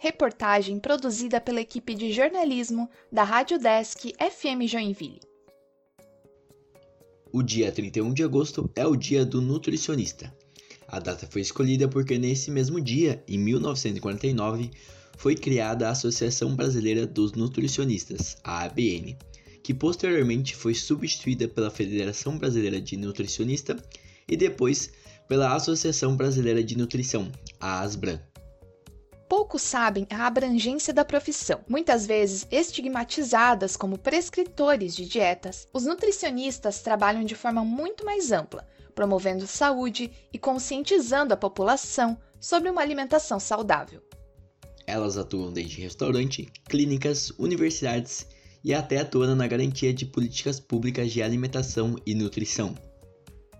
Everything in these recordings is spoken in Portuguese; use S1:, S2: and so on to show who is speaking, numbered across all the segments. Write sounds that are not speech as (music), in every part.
S1: Reportagem produzida pela equipe de jornalismo da Rádio Desk FM Joinville.
S2: O dia 31 de agosto é o dia do nutricionista. A data foi escolhida porque nesse mesmo dia, em 1949, foi criada a Associação Brasileira dos Nutricionistas, a ABN, que posteriormente foi substituída pela Federação Brasileira de Nutricionista e depois pela Associação Brasileira de Nutrição, a ASBRAN.
S1: Poucos sabem a abrangência da profissão. Muitas vezes estigmatizadas como prescritores de dietas, os nutricionistas trabalham de forma muito mais ampla, promovendo saúde e conscientizando a população sobre uma alimentação saudável.
S2: Elas atuam desde restaurante, clínicas, universidades e até atuando na garantia de políticas públicas de alimentação e nutrição.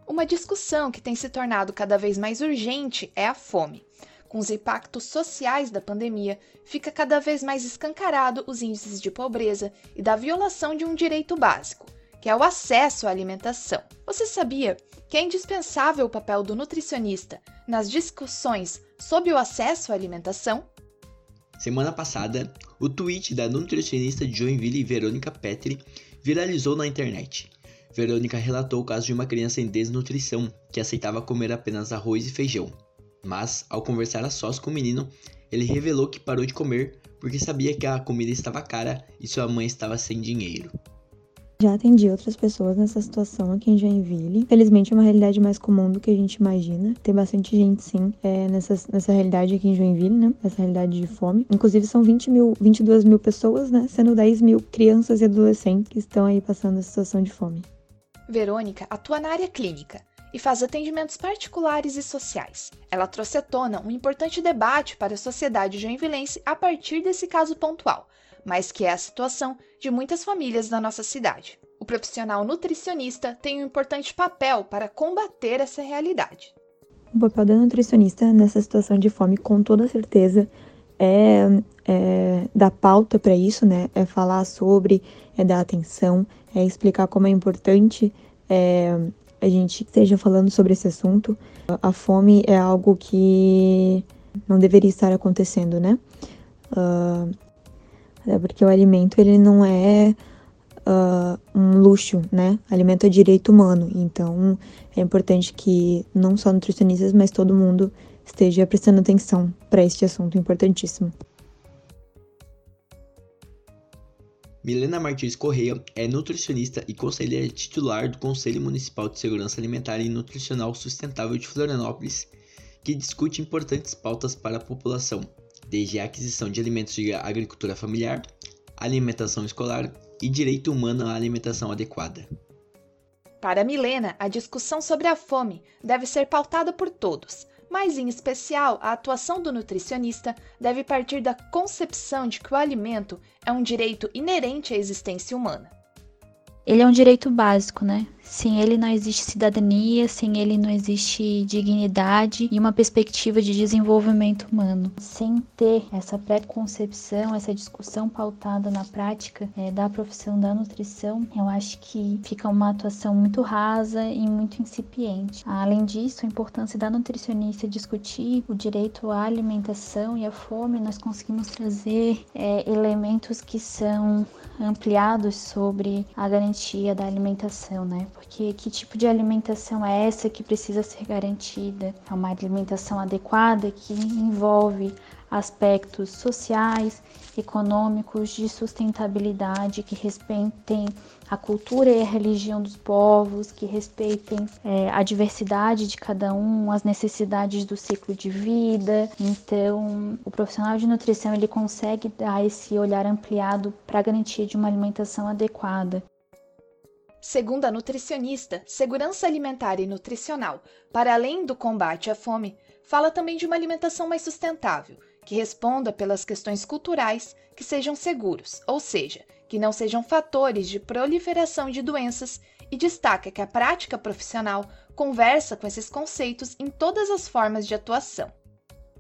S1: Uma discussão que tem se tornado cada vez mais urgente é a fome. Com os impactos sociais da pandemia, fica cada vez mais escancarado os índices de pobreza e da violação de um direito básico, que é o acesso à alimentação. Você sabia que é indispensável o papel do nutricionista nas discussões sobre o acesso à alimentação?
S2: Semana passada, o tweet da nutricionista de Joinville, Verônica Petri, viralizou na internet. Verônica relatou o caso de uma criança em desnutrição que aceitava comer apenas arroz e feijão. Mas, ao conversar a sós com o menino, ele revelou que parou de comer porque sabia que a comida estava cara e sua mãe estava sem dinheiro.
S3: Já atendi outras pessoas nessa situação aqui em Joinville. Felizmente é uma realidade mais comum do que a gente imagina. Tem bastante gente, sim, é, nessa, nessa realidade aqui em Joinville, né? Essa realidade de fome. Inclusive são 20 mil, 22 mil pessoas, né? Sendo 10 mil crianças e adolescentes que estão aí passando a situação de fome.
S1: Verônica atua na área clínica e faz atendimentos particulares e sociais. Ela trouxe à tona um importante debate para a sociedade joinvilense a partir desse caso pontual, mas que é a situação de muitas famílias da nossa cidade. O profissional nutricionista tem um importante papel para combater essa realidade.
S3: O papel da nutricionista nessa situação de fome, com toda certeza, é, é dar pauta para isso, né? É falar sobre, é dar atenção, é explicar como é importante é, a gente esteja falando sobre esse assunto. A fome é algo que não deveria estar acontecendo, né? Uh, é porque o alimento ele não é uh, um luxo, né? Alimento é direito humano, então é importante que não só nutricionistas, mas todo mundo esteja prestando atenção para este assunto importantíssimo.
S2: Milena Martins Correia é nutricionista e conselheira titular do Conselho Municipal de Segurança Alimentar e Nutricional Sustentável de Florianópolis, que discute importantes pautas para a população, desde a aquisição de alimentos de agricultura familiar, alimentação escolar e direito humano à alimentação adequada.
S1: Para Milena, a discussão sobre a fome deve ser pautada por todos, mas em especial a atuação do nutricionista deve partir da concepção de que o alimento é um direito inerente à existência humana.
S4: Ele é um direito básico, né? Sem ele não existe cidadania, sem ele não existe dignidade e uma perspectiva de desenvolvimento humano. Sem ter essa pré-concepção, essa discussão pautada na prática é, da profissão da nutrição, eu acho que fica uma atuação muito rasa e muito incipiente. Além disso, a importância da nutricionista discutir o direito à alimentação e à fome, nós conseguimos trazer é, elementos que são ampliados sobre a garantia da alimentação, né? Porque que tipo de alimentação é essa que precisa ser garantida? É uma alimentação adequada que envolve aspectos sociais, econômicos, de sustentabilidade, que respeitem a cultura e a religião dos povos, que respeitem é, a diversidade de cada um, as necessidades do ciclo de vida. Então, o profissional de nutrição ele consegue dar esse olhar ampliado para a garantia de uma alimentação adequada.
S1: Segundo a nutricionista, segurança alimentar e nutricional, para além do combate à fome, fala também de uma alimentação mais sustentável, que responda pelas questões culturais, que sejam seguros, ou seja, que não sejam fatores de proliferação de doenças, e destaca que a prática profissional conversa com esses conceitos em todas as formas de atuação.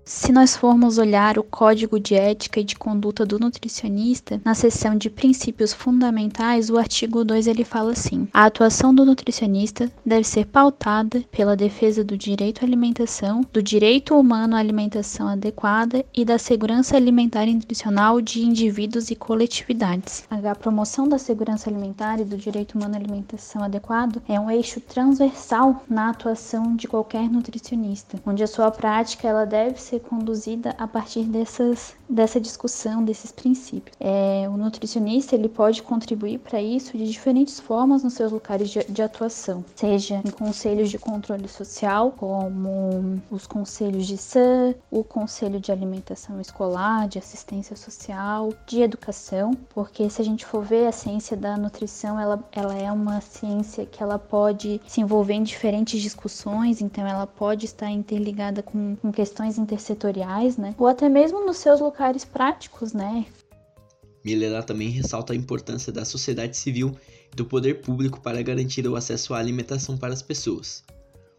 S4: Se nós formos olhar o Código de Ética e de Conduta do Nutricionista, na seção de princípios fundamentais, o artigo 2 ele fala assim: a atuação do nutricionista deve ser pautada pela defesa do direito à alimentação, do direito humano à alimentação adequada e da segurança alimentar e nutricional de indivíduos e coletividades. A promoção da segurança alimentar e do direito humano à alimentação adequado é um eixo transversal na atuação de qualquer nutricionista, onde a sua prática ela deve ser conduzida a partir dessas, dessa discussão, desses princípios. É, o nutricionista ele pode contribuir para isso de diferentes formas nos seus locais de, de atuação, seja em conselhos de controle social, como os conselhos de SAM, o conselho de alimentação escolar, de assistência social, de educação, porque se a gente for ver a ciência da nutrição, ela, ela é uma ciência que ela pode se envolver em diferentes discussões, então ela pode estar interligada com, com questões intersetoriais, né? Ou até mesmo nos seus locais práticos, né?
S2: Milena também ressalta a importância da sociedade civil e do poder público para garantir o acesso à alimentação para as pessoas.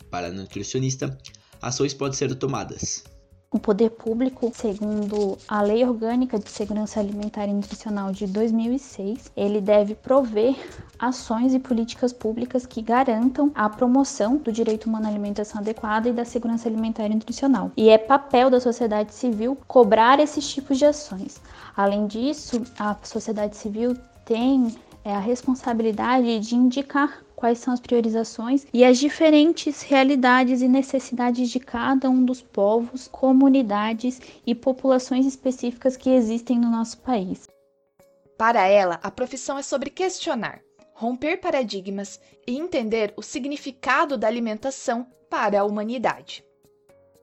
S2: Para a nutricionista, ações podem ser tomadas.
S4: O poder público, segundo a Lei Orgânica de Segurança Alimentar e Nutricional de 2006, ele deve prover ações e políticas públicas que garantam a promoção do direito humano à alimentação adequada e da segurança alimentar e nutricional. E é papel da sociedade civil cobrar esses tipos de ações. Além disso, a sociedade civil tem é, a responsabilidade de indicar quais são as priorizações e as diferentes realidades e necessidades de cada um dos povos, comunidades e populações específicas que existem no nosso país.
S1: Para ela, a profissão é sobre questionar, romper paradigmas e entender o significado da alimentação para a humanidade.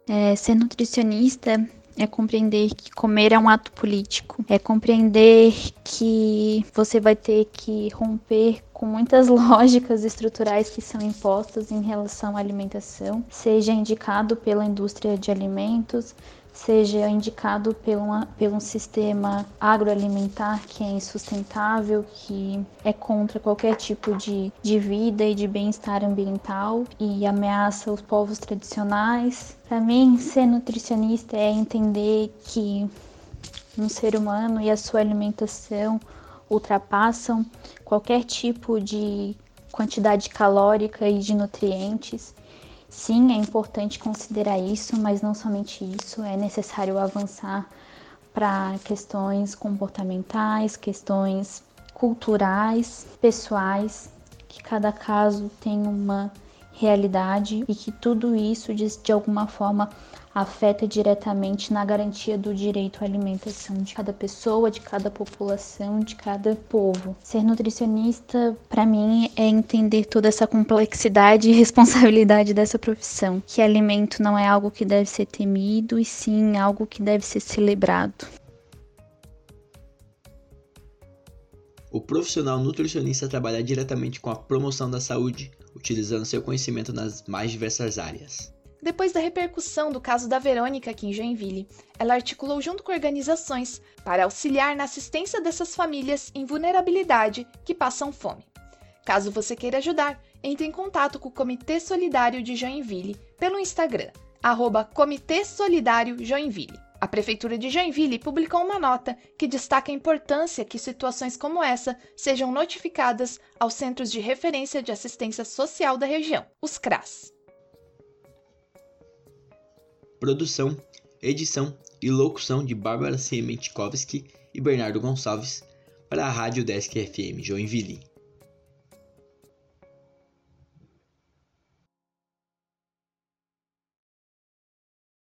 S4: É, ser nutricionista é compreender que comer é um ato político, é compreender que você vai ter que romper com muitas (laughs) lógicas estruturais que são impostas em relação à alimentação, seja indicado pela indústria de alimentos, seja indicado pelo, pelo um sistema agroalimentar que é insustentável, que é contra qualquer tipo de, de vida e de bem-estar ambiental e ameaça os povos tradicionais. Para mim, ser nutricionista é entender que um ser humano e a sua alimentação ultrapassam qualquer tipo de quantidade calórica e de nutrientes Sim, é importante considerar isso, mas não somente isso, é necessário avançar para questões comportamentais, questões culturais, pessoais, que cada caso tem uma realidade e que tudo isso de, de alguma forma afeta diretamente na garantia do direito à alimentação de cada pessoa, de cada população, de cada povo. Ser nutricionista, para mim, é entender toda essa complexidade e responsabilidade dessa profissão, que alimento não é algo que deve ser temido e sim algo que deve ser celebrado.
S2: O profissional nutricionista trabalha diretamente com a promoção da saúde, utilizando seu conhecimento nas mais diversas áreas.
S1: Depois da repercussão do caso da Verônica aqui em Joinville, ela articulou junto com organizações para auxiliar na assistência dessas famílias em vulnerabilidade que passam fome. Caso você queira ajudar, entre em contato com o Comitê Solidário de Joinville pelo Instagram, arroba Comitê Solidário Joinville. A Prefeitura de Joinville publicou uma nota que destaca a importância que situações como essa sejam notificadas aos Centros de Referência de Assistência Social da região, os CRAS.
S2: Produção, edição e locução de Bárbara Siementkowski e Bernardo Gonçalves para a Rádio Desk FM Joinville.